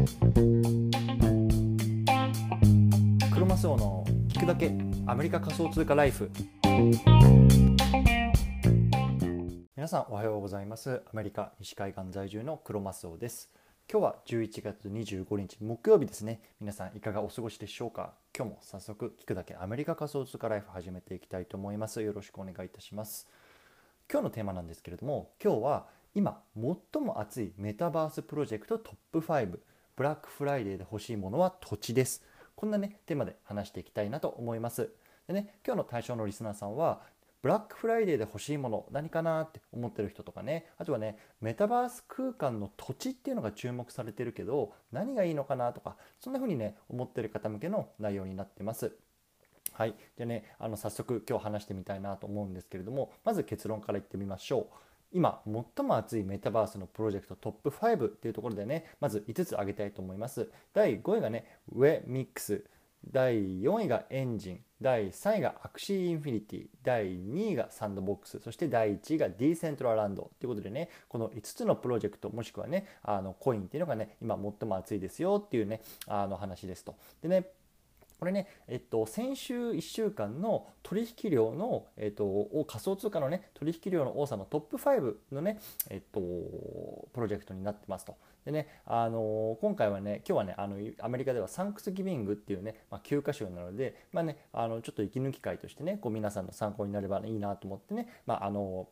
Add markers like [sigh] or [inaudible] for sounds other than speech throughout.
クロマスオの聞くだけアメリカ仮想通貨ライフ。皆さんおはようございます。アメリカ西海岸在住のクロマスオです。今日は11月25日木曜日ですね。皆さんいかがお過ごしでしょうか？今日も早速聞くだけアメリカ仮想通貨ライフ始めていきたいと思います。よろしくお願いいたします。今日のテーマなんですけれども今日は今最も熱いメタバースプロジェクトトップ5ブラックフライデーで欲しいものは土地です。こんなねテーマで話していきたいなと思います。でね今日の対象のリスナーさんはブラックフライデーで欲しいもの何かなって思ってる人とかねあとはねメタバース空間の土地っていうのが注目されてるけど何がいいのかなとかそんな風にね思ってる方向けの内容になってます。はい、でねあの早速今日話してみたいなと思うんですけれどもまず結論から言ってみましょう。今最も熱いメタバースのプロジェクトトップ5っていうところでねまず5つ挙げたいと思います。第5位がねWEMIX 第4位が Enjin。第3位が Axie Infinity。第2位が Sandbox。そして第1位が Decentraland ということでねこの5つのプロジェクトもしくはねあのコインっていうのがね今最も熱いですよっていうねあの話ですと。でねこれね、えっと、先週1週間の取引量の、えっと、仮想通貨のね、取引量の多さのトップ5のね、えっと、プロジェクトになってますと。でね、あの今回はね、今日はね、あのアメリカではサンクスギビングっていうね、まあ、休暇週なので、まあね、あのちょっと息抜き会としてね、こう皆さんの参考になればいいなと思ってね、まあ、あの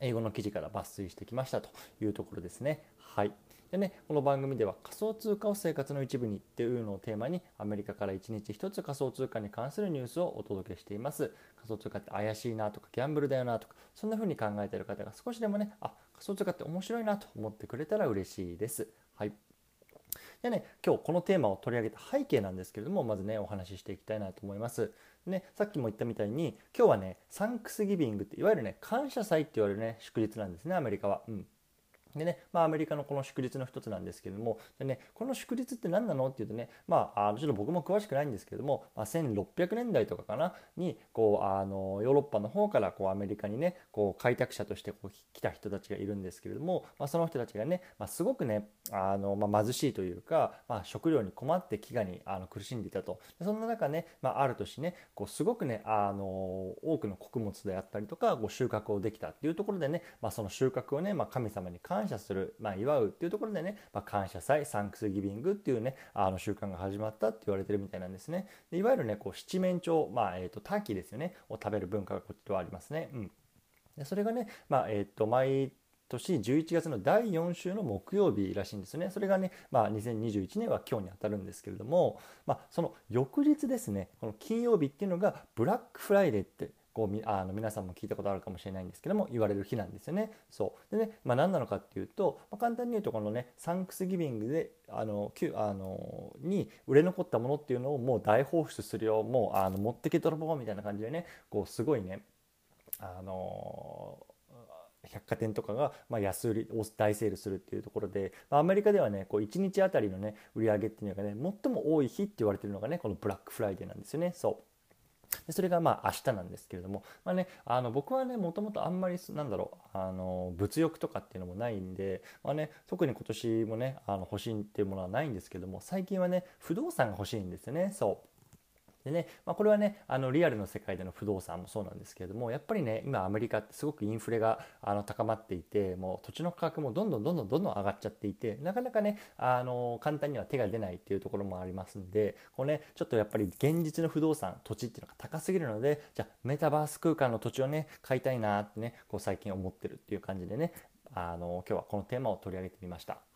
英語の記事から抜粋してきましたというところですね。はい。でね、この番組では仮想通貨を生活の一部にっていうのをテーマにアメリカから1日1つ仮想通貨に関するニュースをお届けしています。仮想通貨って怪しいなとかギャンブルだよなとかそんな風に考えてる方が少しでもね、あ、仮想通貨って面白いなと思ってくれたら嬉しいです。はい。でね、今日このテーマを取り上げた背景なんですけれどもまずねお話ししていきたいなと思います。ね、さっきも言ったみたいに今日はねサンクスギビングっていわゆるね感謝祭って言われるね祝日なんですねアメリカは。うんでね、まあ、アメリカのこの祝日の一つなんですけれどもで、ね、この祝日って何なのっていうとね、まあ、あちょっと僕も詳しくないんですけれども、まあ、1600年代とかかなにこうあのヨーロッパの方からこうアメリカにねこう開拓者としてこう来た人たちがいるんですけれども、まあ、その人たちがね、まあ、すごくねあの、まあ、貧しいというか、まあ、食料に困って飢餓にあの苦しんでいたと。そんな中ね、まあ、ある年ねこうすごくねあの多くの穀物であったりとかこ収穫をできたっていうところでね、まあ、その収穫をね、まあ、神様に感謝感謝する、まあ、祝うっていうところでね、まあ、感謝祭サンクスギビングっていうねあの習慣が始まったって言われてるみたいなんですね。でいわゆるねこう七面鳥、まあえーと、ターキーですよね。を食べる文化がこっちとはありますね、うん、でそれがね、まあえーと、毎年11月の第4週の木曜日らしいんですね。それがね、まあ、2021年は今日にあたるんですけれども、まあ、その翌日ですね、この金曜日っていうのがブラックフライデーってこうあの皆さんも聞いたことあるかもしれないんですけども言われる日なんですよね。そう。でね、まあ、何なのかっていうと、まあ、簡単に言うとこのねサンクスギビングであのあのに売れ残ったものっていうのをもう大放出するよもうあの持ってけ泥棒みたいな感じでねこうすごいねあの百貨店とかがま安売り大セールするっていうところで、アメリカではねこう1日あたりのね売り上げっていうのがね最も多い日って言われてるのがねこのブラックフライデーなんですよね。そう。でそれがまあ明日なんですけれども、まあね、あの僕はねもともとあんまりなんだろうあの物欲とかっていうのもないんで、まあね、特に今年もねあの欲しいっていうものはないんですけども最近はね不動産が欲しいんですよねそう。でね、まあ、これはねあのリアルの世界での不動産もそうなんですけれどもやっぱりね今アメリカってすごくインフレがあの高まっていてもう土地の価格もどんどんどんどんどんどん上がっちゃっていてなかなかねあの簡単には手が出ないっていうところもありますんでこう、ね、ちょっとやっぱり現実の不動産土地っていうのが高すぎるのでじゃあメタバース空間の土地をね買いたいなってねこう最近思ってるっていう感じでねあの今日はこのテーマを取り上げてみました。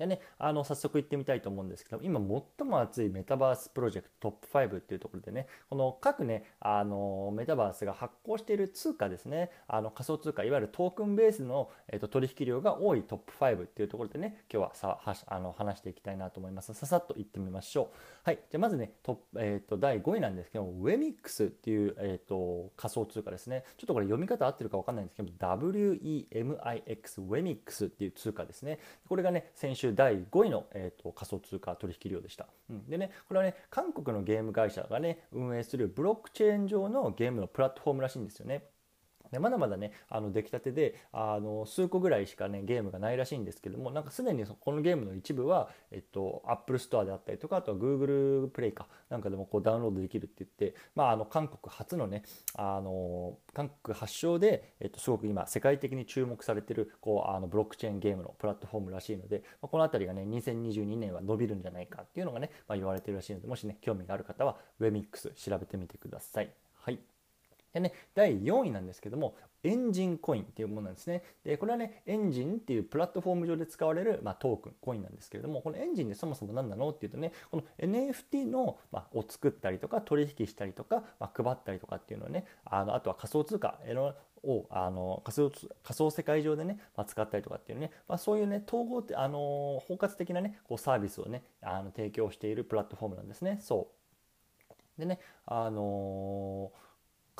でね、あの早速行ってみたいと思うんですけど今最も熱いメタバースプロジェクトトップ5っていうところでねこの各ねあのメタバースが発行している通貨ですねあの仮想通貨いわゆるトークンベースの、えーと、取引量が多いトップ5っていうところでね今日はさはあの話していきたいなと思います。ささっと行ってみましょう。はい。じゃまずねト、えーと、第5位なんですけどウェミックスっていう、えーと、仮想通貨ですね。ちょっとこれ読み方合ってるか分かんないんですけど WEMIX ウェミックスっていう通貨ですね。これがね先週第5位の、えーと、仮想通貨取引量でした、うん、でねこれはね韓国のゲーム会社がね運営するブロックチェーン上のゲームのプラットフォームらしいんですよね。でまだまだねあの出来たてであの数個ぐらいしかねゲームがないらしいんですけどもなんかすでにこのゲームの一部は、えっと、Apple Store であったりとかあとは Google プレイかなんかでもこうダウンロードできるって言って、まあ、あの韓国初のねあの韓国発祥で、えっと、すごく今世界的に注目されてるこうあのブロックチェーンゲームのプラットフォームらしいので、ま、この辺りがね2022年は伸びるんじゃないかっていうのがね、まあ、言われてるらしいのでもしね興味がある方は Wemix 調べてみてください。はいでね、第4位なんですけども、エンジンコインっていうものなんですね。で、これはね、エンジンっていうプラットフォーム上で使われる、まあ、トークン、コインなんですけれども、このエンジンでそもそも何なのっていうとね、この NFT の、まあ、を作ったりとか、取引したりとか、まあ、配ったりとかっていうのはね、あのあとは仮想通貨のをあの仮想仮想世界上でね、まあ、使ったりとかっていうね、まあ、そういうね統合ってあの包括的なねこうサービスをねあの提供しているプラットフォームなんですね。そうでねあのー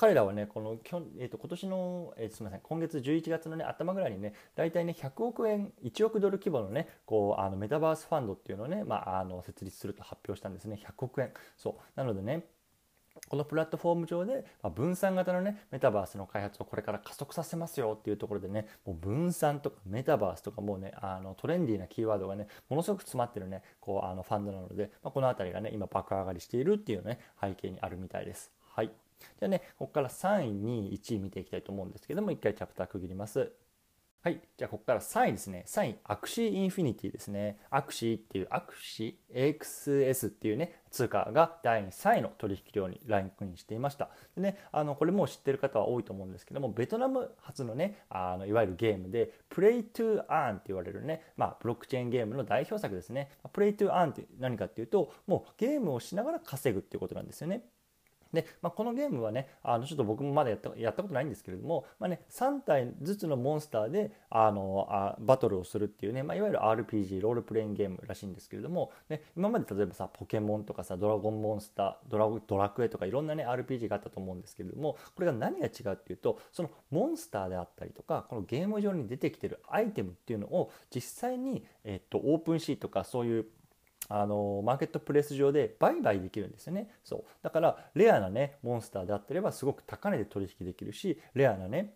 彼らはね、このきょ、えー、と今年の、えー、すみません、今月11月の、ね、頭ぐらいにね、大体ね、100億円、1億ドル規模のね、こうあのメタバースファンドっていうのをね、まあ、あの設立すると発表したんですね、100億円。そうなのでね、このプラットフォーム上で、ま、分散型のねメタバースの開発をこれから加速させますよっていうところでねもう分散とかメタバースとかもうねあのトレンディーなキーワードがねものすごく詰まってるねこうあのファンドなので、まあ、この辺りがね今爆上がりしているっていうね背景にあるみたいです。はいじゃあね、ここから3位、2位、1位見ていきたいと思うんですけども、一回チャプター区切ります。はい。じゃあ、ここから3位ですね。3位、アクシーインフィニティですね。 Axie っていう、 Axie XS っていうね、通貨が第3位の取引量にランクインしていました。でね、あの、これも知ってる方は多いと思うんですけども、ベトナム発のね、あの、いわゆるゲームで、プレイトゥーアーンって言われるね、まあ、ブロックチェーンゲームの代表作ですね。 play to earn って何かっていうと、もうゲームをしながら稼ぐっていうことなんですよね。で、まあ、このゲームはねあのちょっと僕もまだやったやったことないんですけれども、まあね、3体ずつのモンスターであのあバトルをするっていうね、まあ、いわゆる RPG ロールプレインゲームらしいんですけれども、ね、今まで例えばさポケモンとかさドラゴンモンスタードラドラクエとかいろんなね RPG があったと思うんですけれどもこれが何が違うっていうとそのモンスターであったりとかこのゲーム上に出てきてるアイテムっていうのを実際に、えっと、オープンシーとかそういうあのマーケットプレス上で売買できるんですよね。そう。だからレアなねモンスターであってればすごく高値で取引できるしレアなね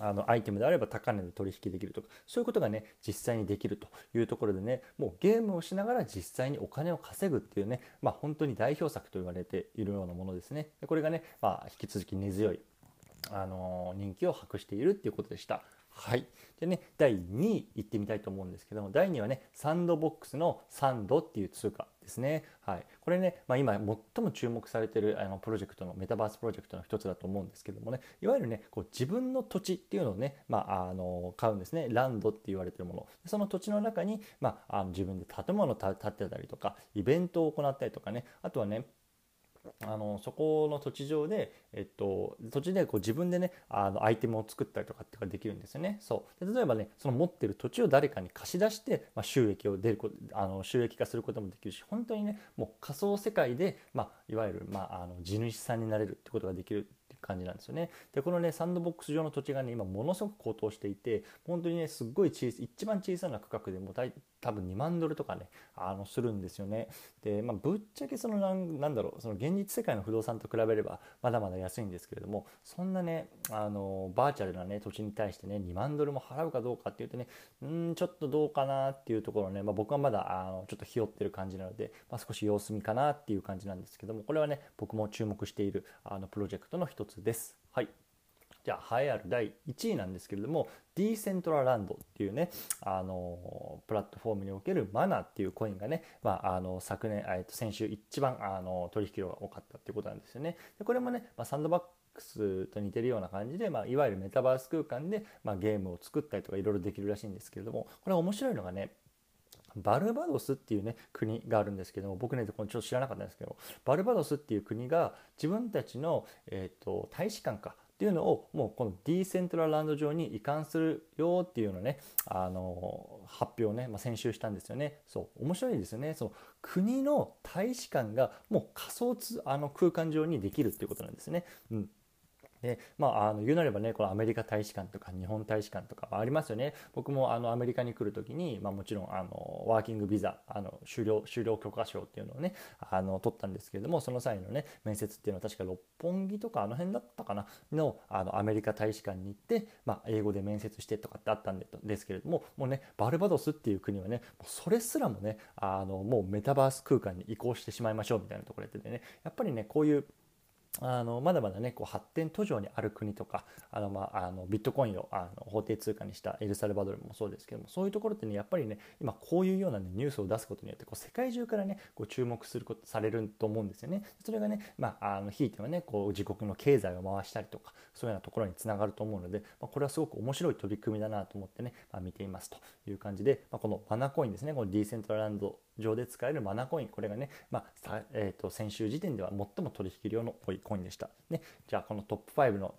あのアイテムであれば高値で取引できるとかそういうことがね実際にできるというところでねもうゲームをしながら実際にお金を稼ぐっていうねまあ本当に代表作と言われているようなものですね。これがね、まあ、引き続き根強いあの人気を博しているっていうことでした。はい。でね、第2位いってみたいと思うんですけども、第2位はね、サンドボックスのサンドっていう通貨ですね。はい。これね、まあ、今最も注目されてるあのプロジェクトの、メタバースプロジェクトの一つだと思うんですけどもね、いわゆるね、こう自分の土地っていうのをね、まあ、あの買うんですね。ランドって言われてるもの。その土地の中に、まあ、あの自分で建物を建てたりとか、イベントを行ったりとかね、あとはね、あのそこの土地上で、えっと、土地でこう自分でねあのアイテムを作ったりとかっていうのができるんですよね。そうで例えばねその持ってる土地を誰かに貸し出して、まあ、収益を出ることあの収益化することもできるし本当にねもう仮想世界で、まあ、いわゆる、まあ、あの地主さんになれるってことができるって感じなんですよね。でこのねサンドボックス上の土地がね今ものすごく高騰していて本当にねすっごい小さ一番小さな区画でも大多分2万ドルとかねあのするんですよね。で、まあ、ぶっちゃけそのなんなんだろうその現実世界の不動産と比べればまだまだ安いんですけれどもそんなねあのバーチャルなね土地に対してね2万ドルも払うかどうかっていうとねうんちょっとどうかなっていうところね、まあ、僕はまだあのちょっとひよってる感じなので、まあ、少し様子見かなっていう感じなんですけどもこれはね僕も注目しているあのプロジェクトの一つです。はいじゃあ栄えある第1位なんですけれどもディーセントラランドっていうねあのプラットフォームにおけるマナっていうコインがね、まあ、あの昨年、えっと先週一番あの取引量が多かったっていうことなんですよね。でこれもね、まあ、サンドバックスと似てるような感じで、まあ、いわゆるメタバース空間で、まあ、ゲームを作ったりとかいろいろできるらしいんですけれどもこれ面白いのがねバルバドスっていうね国があるんですけども僕ねこれちょっと知らなかったんですけどバルバドスっていう国が自分たちの、えーと、大使館かっていうのをもうこのディーセントラランド上に移管するよっていうのねあの発表をね、まあ、先週したんですよね。そう面白いですよね。その国の大使館がもう仮想通あの空間上にできるっていうことなんですね。うん。でまあ、あの言うなればねこのアメリカ大使館とか日本大使館とかありますよね。僕もあのアメリカに来る時に、まあ、もちろんあのワーキングビザあの就労就労許可証っていうのをねあの取ったんですけれどもその際のね面接っていうのは確か六本木とかあの辺だったかなのあのアメリカ大使館に行って、まあ、英語で面接してとかってあったんですけれどももうねバルバドスっていう国はねそれすらもねあのもうメタバース空間に移行してしまいましょうみたいなところでねやっぱりねこういうあのまだまだねこう発展途上にある国とかあの、まあ、あのビットコインをあの法定通貨にしたエルサルバドルもそうですけどもそういうところってねやっぱりね今こういうような、ね、ニュースを出すことによってこう世界中からねこう注目することされると思うんですよね。それがね、まあ、あのひいてはねこう自国の経済を回したりとかそういうようなところにつながると思うので、まあ、これはすごく面白い取り組みだなと思ってね、まあ、見ていますという感じで、まあ、このマナコインですねこのディーセントラランド上で使えるマナコインこれがね、まあえーと、先週時点では最も取引量の多いコインでした。ね、じゃあこのトップ5の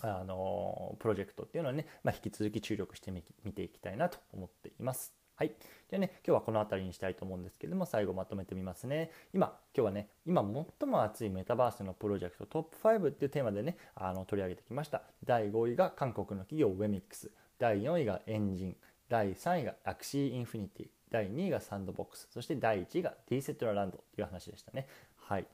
あのプロジェクトっていうのはね、まあ、引き続き注力してみ見ていきたいなと思っています。はい。じゃあね、今日はこの辺りにしたいと思うんですけども、最後まとめてみますね。今、今日はね、今最も熱いメタバースのプロジェクトトップ5っていうテーマでね、あの取り上げてきました。第5位が韓国の企業 Wemix、第4位が Enjin、第3位が Axie Infinity、第2位が Sandbox、そして第1位が Decentraland という話でしたね。はい。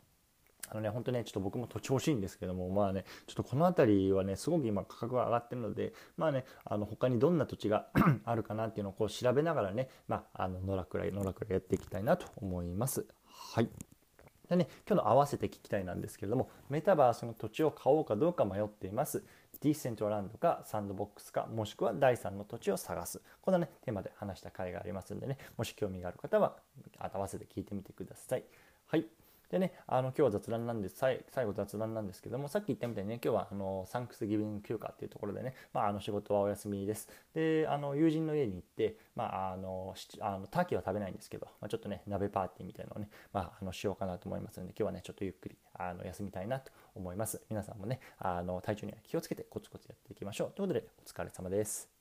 あのね、本当ね、ちょっと僕も土地欲しいんですけども、まあね、ちょっとこの辺りはね、すごく今価格が上がってるので、まあね、あの他にどんな土地が [clears throat] あるかなっていうのをこう調べながらね、まあ、あののらりくらり、のらりくらりやっていきたいなと思います。はい。でね、今日の合わせて聞きたいなんですけれども、メタバースの土地を買おうかどうか迷っています。ディーセントランドかサンドボックスかもしくは第3の土地を探すこんなねテーマで話した回がありますんでねもし興味がある方は合わせて聞いてみてください。はいでね、あの今日は雑談なんです最後雑談なんですけどもさっき言ったみたいにね今日はあのサンクスギビング休暇っていうところでね、まあ、あの仕事はお休みです。であの友人の家に行って、まあ、あのあのターキーは食べないんですけど、まあ、ちょっとね鍋パーティーみたいなのをね、まあ、あのしようかなと思いますので今日はねちょっとゆっくりあの休みたいなと思います。皆さんもねあの体調には気をつけてコツコツやっていきましょう。ということでお疲れ様です。